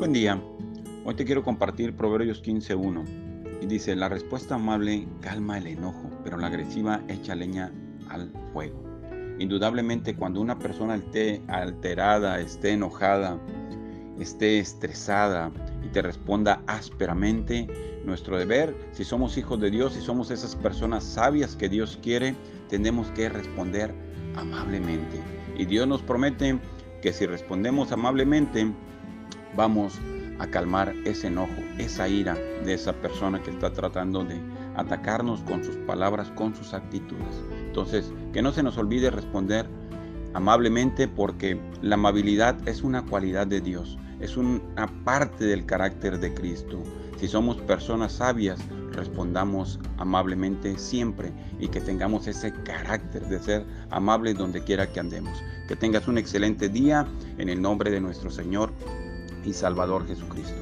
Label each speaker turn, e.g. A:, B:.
A: Buen día. Hoy te quiero compartir Proverbios 15.1 y dice, la respuesta amable calma el enojo, pero la agresiva echa leña al fuego. Indudablemente cuando una persona esté alterada, esté enojada, esté estresada y te responda ásperamente, nuestro deber, si somos hijos de Dios, si somos esas personas sabias que Dios quiere, tenemos que responder amablemente. Y Dios nos promete que si respondemos amablemente, vamos a calmar ese enojo, esa ira de esa persona que está tratando de atacarnos con sus palabras, con sus actitudes. Entonces, que no se nos olvide responder amablemente porque la amabilidad es una cualidad de Dios, es una parte del carácter de Cristo. Si somos personas sabias, respondamos amablemente siempre y que tengamos ese carácter de ser amables donde quiera que andemos. Que tengas un excelente día en el nombre de nuestro Señor y Salvador Jesucristo.